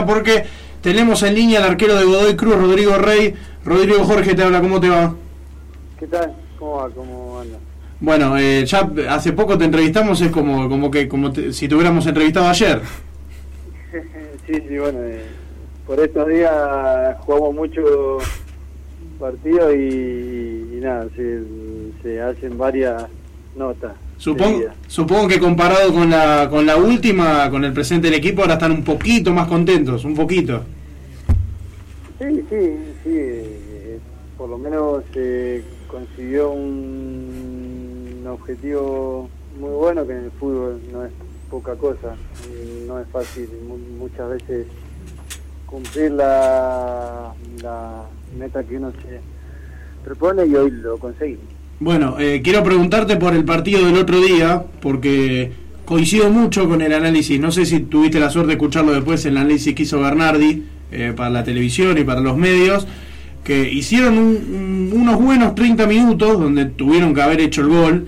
porque tenemos en línea al arquero de Godoy Cruz, Rodrigo Rey. Rodrigo Jorge te habla, ¿cómo te va? ¿Qué tal? ¿Cómo va? ¿Cómo anda? Bueno, eh, ya hace poco te entrevistamos, es como como que como si te hubiéramos entrevistado ayer. sí, sí, bueno, eh, por estos días jugamos mucho partido y, nada, se hacen varias notas. Supongo, supongo que comparado con la, con la última, con el presente del equipo, ahora están un poquito más contentos, un poquito. Sí, sí, sí. Eh, por lo menos se consiguió un, objetivo muy bueno que en el fútbol no es poca cosa. No es fácil muchas veces cumplir la, la meta que uno se propone y hoy lo conseguimos. Bueno, eh, quiero preguntarte por el partido del otro día, porque coincido mucho con el análisis. No sé si tuviste la suerte de escucharlo después, el análisis que hizo Bernardi eh, para la televisión y para los medios, que hicieron unos buenos 30 minutos donde tuvieron que haber hecho el gol.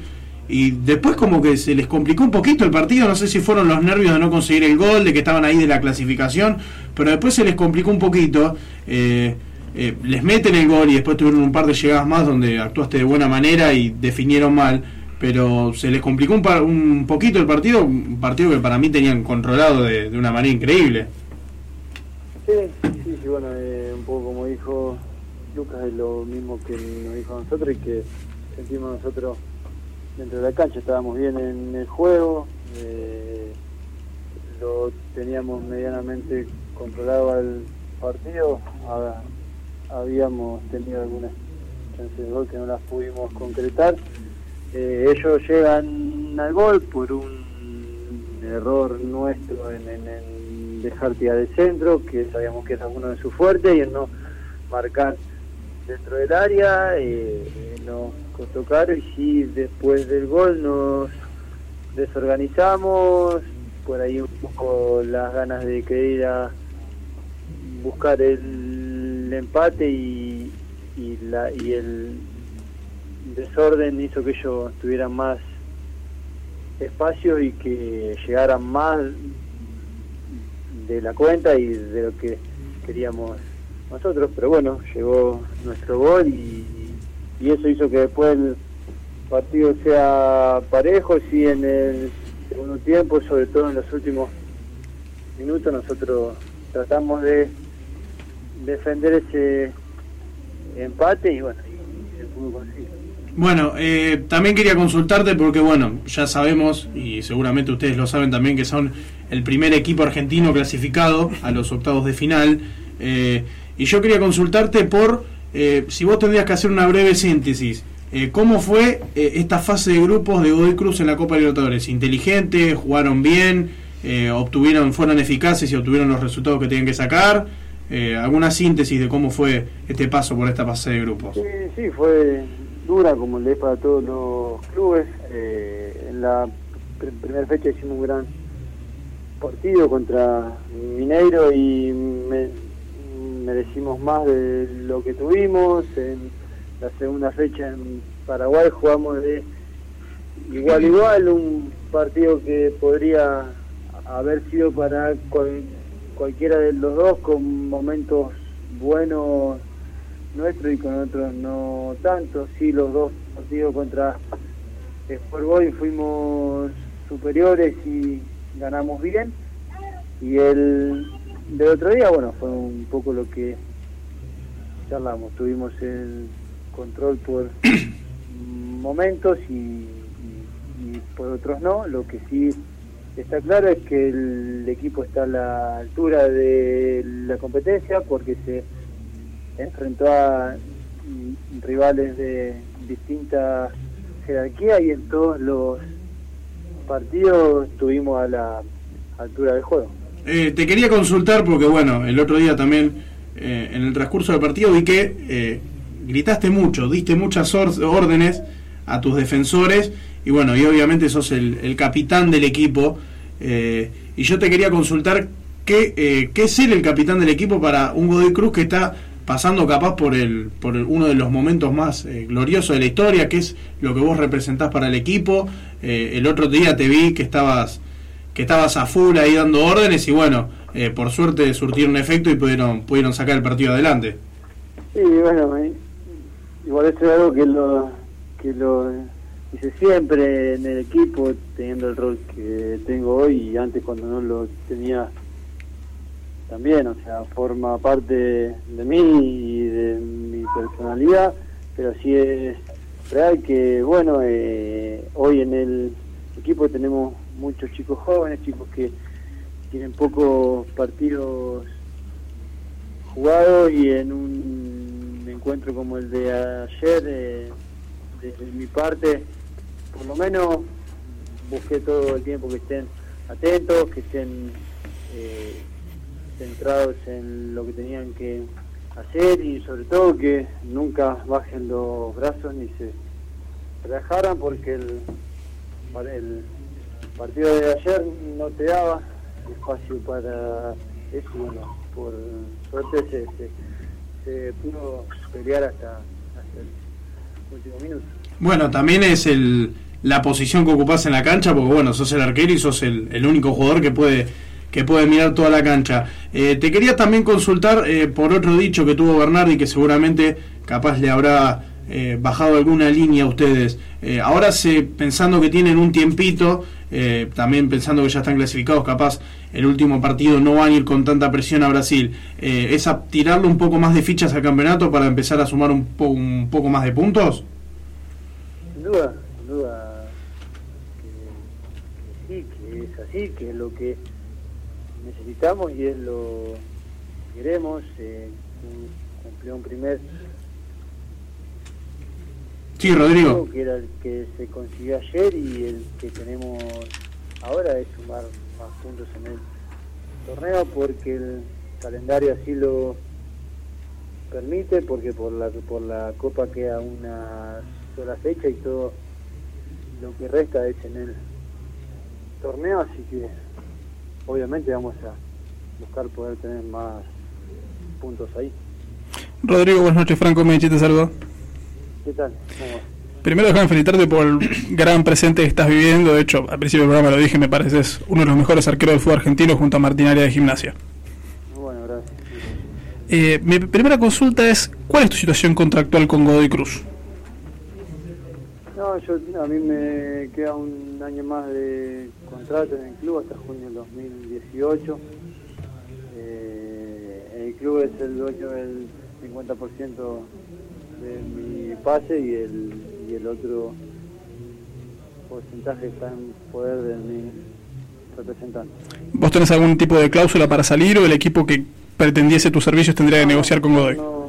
Y después como que se les complicó un poquito el partido, no sé si fueron los nervios de no conseguir el gol, de que estaban ahí de la clasificación, pero después se les complicó un poquito. Eh, eh, les meten el gol y después tuvieron un par de llegadas más donde actuaste de buena manera y definieron mal, pero se les complicó un, un poquito el partido, un partido que para mí tenían controlado de, una manera increíble. Sí, sí, sí bueno, eh, un poco como dijo Lucas, es lo mismo que nos dijo a nosotros y que sentimos nosotros dentro de la cancha, estábamos bien en el juego, eh, lo teníamos medianamente controlado al partido, habíamos tenido algunas chances de gol que no las pudimos concretar. Eh, ellos llegan al gol por un error nuestro en, dejar tirar de centro, que sabíamos que era uno de sus fuertes, y en no marcar dentro del área, eh, nos costó caro, y sí, después del gol nos desorganizamos, por ahí un poco las ganas de querer buscar el empate y, y, la, y el desorden hizo que ellos tuvieran más espacio y que llegaran más de la cuenta y de lo que queríamos nosotros, pero bueno, llegó nuestro gol y, y eso hizo que después el partido sea parejo, si en el segundo tiempo, sobre todo en los últimos minutos, nosotros tratamos de defender ese empate y bueno, se pudo conseguir. Bueno, eh, también quería consultarte porque, bueno, ya sabemos, y seguramente ustedes lo saben también, que son el primer equipo argentino clasificado a los octavos de final. Eh, y yo quería consultarte por eh, si vos tendrías que hacer una breve síntesis. ¿Cómo fue esta fase de grupos de Godoy Cruz en la Copa Libertadores? ¿Inteligente? ¿Jugaron bien? obtuvieron, ¿Fueron eficaces y obtuvieron los resultados que tenían que sacar? Eh, alguna síntesis de cómo fue este paso por esta fase de grupos. Sí, sí, fue dura como le es para todos los clubes. Eh, en la primera fecha hicimos un gran partido contra Mineiro y merecimos más de lo que tuvimos. En la segunda fecha en Paraguay jugamos de igual igual, un partido que podría haber sido para cualquiera de los dos con momentos buenos nuestros y con otros no tanto. Sí, los dos partidos contra Sport Boy fuimos superiores y ganamos bien. Y el del otro día, bueno, fue un poco lo que charlamos. Tuvimos el control por momentos y por otros no. Lo que sí está claro es que el equipo está a la altura de la competencia porque se enfrentó a rivales de distintas jerarquías y en todos los partidos estuvimos a la altura del juego. Eh, te quería consultar porque bueno, el otro día también eh, en el transcurso del partido vi que eh, gritaste mucho, diste muchas órdenes a tus defensores y bueno, y obviamente sos el, el capitán del equipo. Eh, y yo te quería consultar qué, eh, qué es ser el capitán del equipo para un Godoy Cruz que está pasando capaz por el por uno de los momentos más eh, gloriosos de la historia, que es lo que vos representás para el equipo. el otro día te vi que estabas que estabas a full ahí dando órdenes y bueno, por suerte surtieron efecto y pudieron, pudieron sacar el partido adelante. Sí, bueno, igual es algo que lo, que lo hice siempre en el equipo, teniendo el rol que tengo hoy y antes cuando no lo tenía también, o sea, forma parte de mí y de mi personalidad, pero sí es real que, bueno, eh, hoy en el equipo tenemos muchos chicos jóvenes, chicos que tienen pocos partidos jugados y en un encuentro como el de ayer, eh, desde mi parte, por lo menos busqué todo el tiempo que estén atentos, que estén eh, centrados en lo que tenían que hacer y sobre todo que nunca bajen los brazos ni se relajaran porque el, partido de ayer no te daba espacio para eso bueno, por suerte se, se, pudo pelear hasta, hasta el Bueno, también es el, la posición que ocupás en la cancha, porque bueno, sos el arquero y sos el, el único jugador que puede que puede mirar toda la cancha. Eh, te quería también consultar eh, por otro dicho que tuvo Bernardi, que seguramente capaz le habrá eh, bajado alguna línea a ustedes. ahora se, pensando que tienen un tiempito, también pensando que ya están clasificados, capaz el último partido no van a ir con tanta presión a Brasil, ¿es a tirarle un poco más de fichas al campeonato para empezar a sumar un, un poco más de puntos? Sin duda, sin duda que, sí, que es así, que es lo que necesitamos y es lo que queremos. Eh, cumplió un primer. Sí, Rodrigo. Que era el que se consiguió ayer y el que tenemos ahora es sumar más puntos en el torneo porque el calendario así lo permite, porque por la, por la Copa queda una sola fecha y todo lo que resta es en el torneo, así que obviamente vamos a buscar poder tener más puntos ahí. Rodrigo, buenas noches, Franco Mechi te saludo. ¿Qué tal? Primero déjame felicitarte por el gran presente que estás viviendo. De hecho, al principio del programa lo dije, me parece es uno de los mejores arqueros del fútbol argentino junto a Martinaria de Gimnasia. Bueno, gracias. Eh, mi primera consulta es, ¿cuál es tu situación contractual con Godoy Cruz? No, yo, a mí me queda un año más de contrato en el club hasta junio del 2018. Eh, el club es el dueño del 50% de mi pase y el, y el otro porcentaje está en poder de mi representante. ¿Vos tenés algún tipo de cláusula para salir o el equipo que pretendiese tus servicios tendría que negociar con Godoy? No,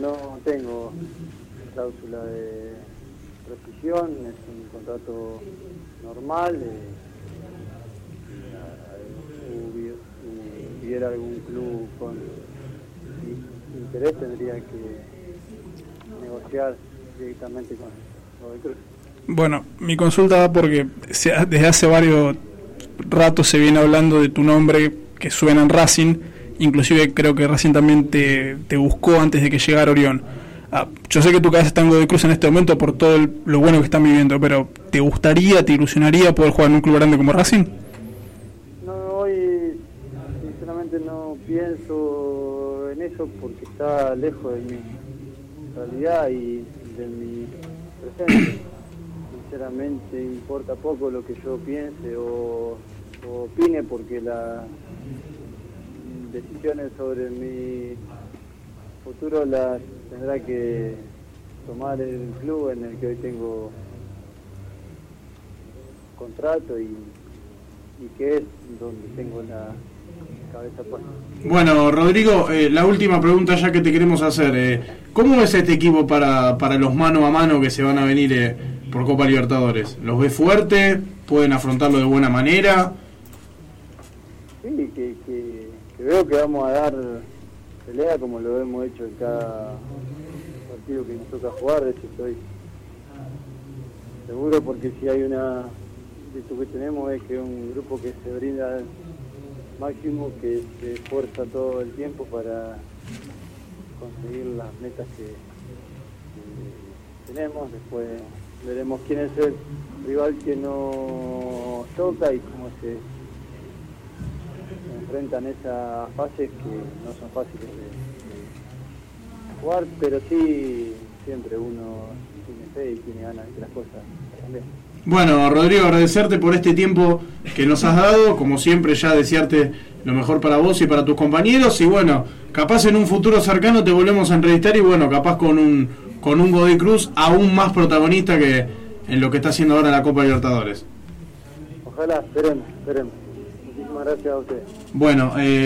no tengo cláusula de rescisión, es un contrato normal. Eh, hubiera algún club con interés, tendría que negociar directamente con el club. Bueno, mi consulta va porque desde hace varios ratos se viene hablando de tu nombre que suena en Racing, inclusive creo que Racing también te, te buscó antes de que llegara Orión. Ah, yo sé que tu cabeza está en Godoy Cruz en este momento por todo lo bueno que están viviendo, pero ¿te gustaría, te ilusionaría poder jugar en un club grande como Racing? No, hoy sinceramente no pienso en eso porque está lejos de mi realidad y de mi presente. Sinceramente importa poco lo que yo piense o, opine porque las decisiones sobre mi futuro las tendrá que tomar el club en el que hoy tengo contrato y, que es donde tengo la. Bueno, Rodrigo, eh, la última pregunta ya que te queremos hacer. Eh, ¿Cómo es este equipo para, para los mano a mano que se van a venir eh, por Copa Libertadores? ¿Los ves fuerte? ¿Pueden afrontarlo de buena manera? Sí, que, veo que vamos a dar pelea como lo hemos hecho en cada partido que nos toca jugar, de eso estoy seguro porque si hay una esto que tenemos es que un grupo que se brinda máximo, que se esfuerza todo el tiempo para conseguir las metas que, tenemos, después veremos quién es el rival que nos toca y cómo se enfrentan esas fases que no son fáciles de, jugar, pero sí siempre uno tiene fe y tiene ganas de que las cosas cambien. Bueno, Rodrigo, agradecerte por este tiempo que nos has dado, como siempre ya desearte lo mejor para vos y para tus compañeros y bueno, capaz en un futuro cercano te volvemos a entrevistar y bueno, capaz con un con un Godoy Cruz aún más protagonista que en lo que está haciendo ahora la Copa Libertadores. Ojalá, esperemos, esperemos. Muchísimas gracias a ustedes. Bueno, eh